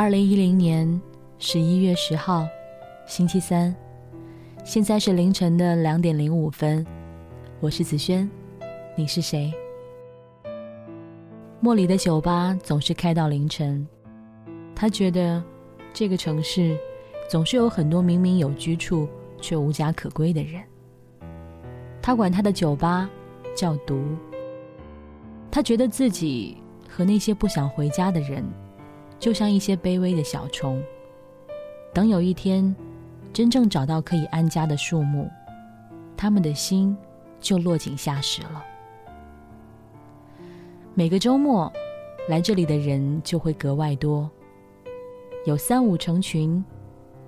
二零一零年十一月十号，星期三，现在是凌晨的两点零五分。我是子轩，你是谁？莫里的酒吧总是开到凌晨，他觉得这个城市总是有很多明明有居处却无家可归的人。他管他的酒吧叫“毒”。他觉得自己和那些不想回家的人。就像一些卑微的小虫，等有一天真正找到可以安家的树木，他们的心就落井下石了。每个周末来这里的人就会格外多，有三五成群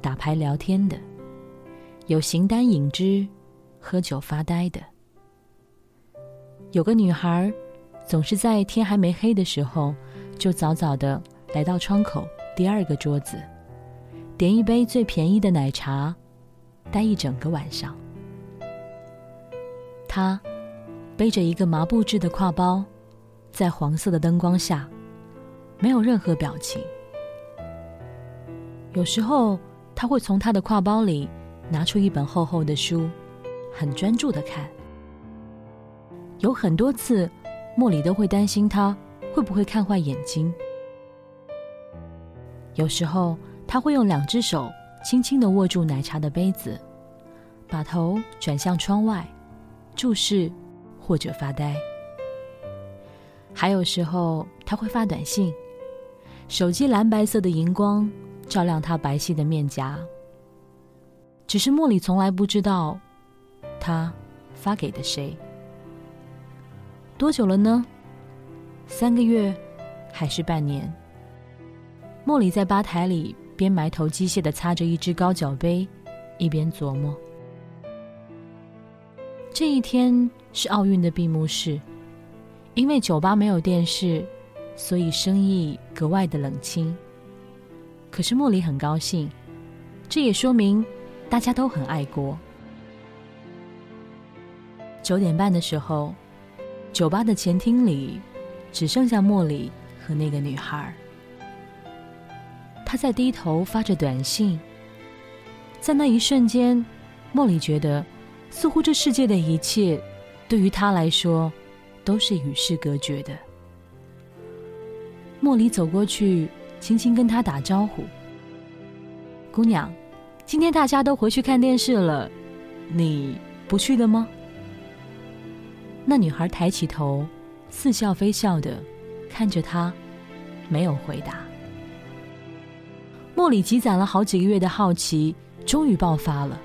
打牌聊天的，有形单影只喝酒发呆的，有个女孩总是在天还没黑的时候就早早的。来到窗口第二个桌子，点一杯最便宜的奶茶，待一整个晚上。他背着一个麻布制的挎包，在黄色的灯光下，没有任何表情。有时候他会从他的挎包里拿出一本厚厚的书，很专注的看。有很多次，莫里都会担心他会不会看坏眼睛。有时候他会用两只手轻轻的握住奶茶的杯子，把头转向窗外，注视或者发呆。还有时候他会发短信，手机蓝白色的荧光照亮他白皙的面颊。只是茉莉从来不知道，他发给的谁。多久了呢？三个月，还是半年？莫里在吧台里边埋头机械的擦着一只高脚杯，一边琢磨。这一天是奥运的闭幕式，因为酒吧没有电视，所以生意格外的冷清。可是莫里很高兴，这也说明大家都很爱国。九点半的时候，酒吧的前厅里只剩下莫里和那个女孩。他在低头发着短信，在那一瞬间，莫里觉得，似乎这世界的一切，对于他来说，都是与世隔绝的。莫里走过去，轻轻跟他打招呼：“姑娘，今天大家都回去看电视了，你不去的吗？”那女孩抬起头，似笑非笑的看着他，没有回答。莫里积攒了好几个月的好奇，终于爆发了。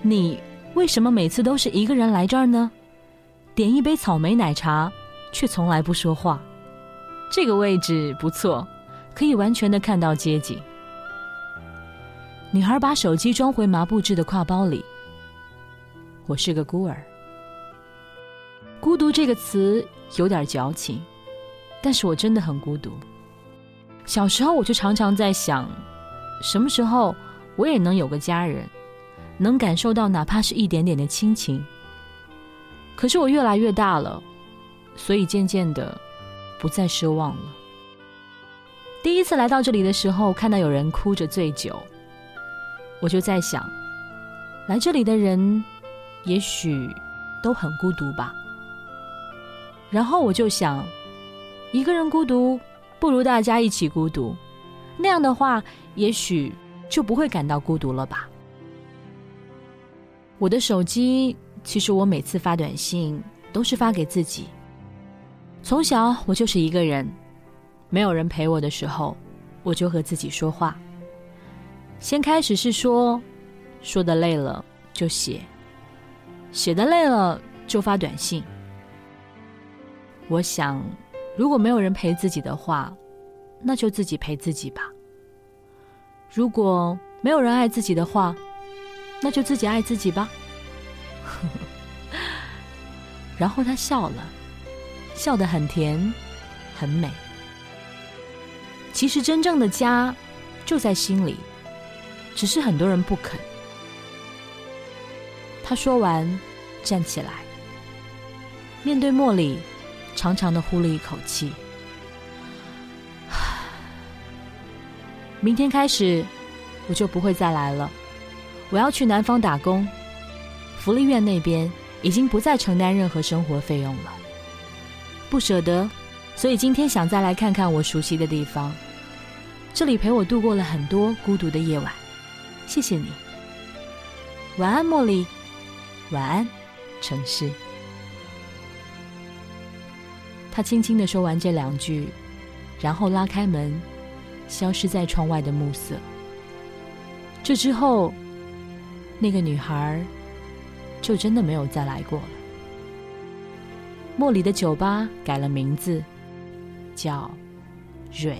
你为什么每次都是一个人来这儿呢？点一杯草莓奶茶，却从来不说话。这个位置不错，可以完全的看到街景。女孩把手机装回麻布制的挎包里。我是个孤儿。孤独这个词有点矫情，但是我真的很孤独。小时候我就常常在想，什么时候我也能有个家人，能感受到哪怕是一点点的亲情。可是我越来越大了，所以渐渐的不再奢望了。第一次来到这里的时候，看到有人哭着醉酒，我就在想，来这里的人也许都很孤独吧。然后我就想，一个人孤独。不如大家一起孤独，那样的话，也许就不会感到孤独了吧。我的手机，其实我每次发短信都是发给自己。从小我就是一个人，没有人陪我的时候，我就和自己说话。先开始是说，说的累了就写，写的累了就发短信。我想。如果没有人陪自己的话，那就自己陪自己吧。如果没有人爱自己的话，那就自己爱自己吧。然后他笑了，笑得很甜，很美。其实真正的家就在心里，只是很多人不肯。他说完，站起来，面对茉莉。长长的呼了一口气，明天开始我就不会再来了。我要去南方打工，福利院那边已经不再承担任何生活费用了。不舍得，所以今天想再来看看我熟悉的地方。这里陪我度过了很多孤独的夜晚，谢谢你。晚安，茉莉。晚安，城市。他轻轻的说完这两句，然后拉开门，消失在窗外的暮色。这之后，那个女孩就真的没有再来过了。莫里的酒吧改了名字，叫蕊。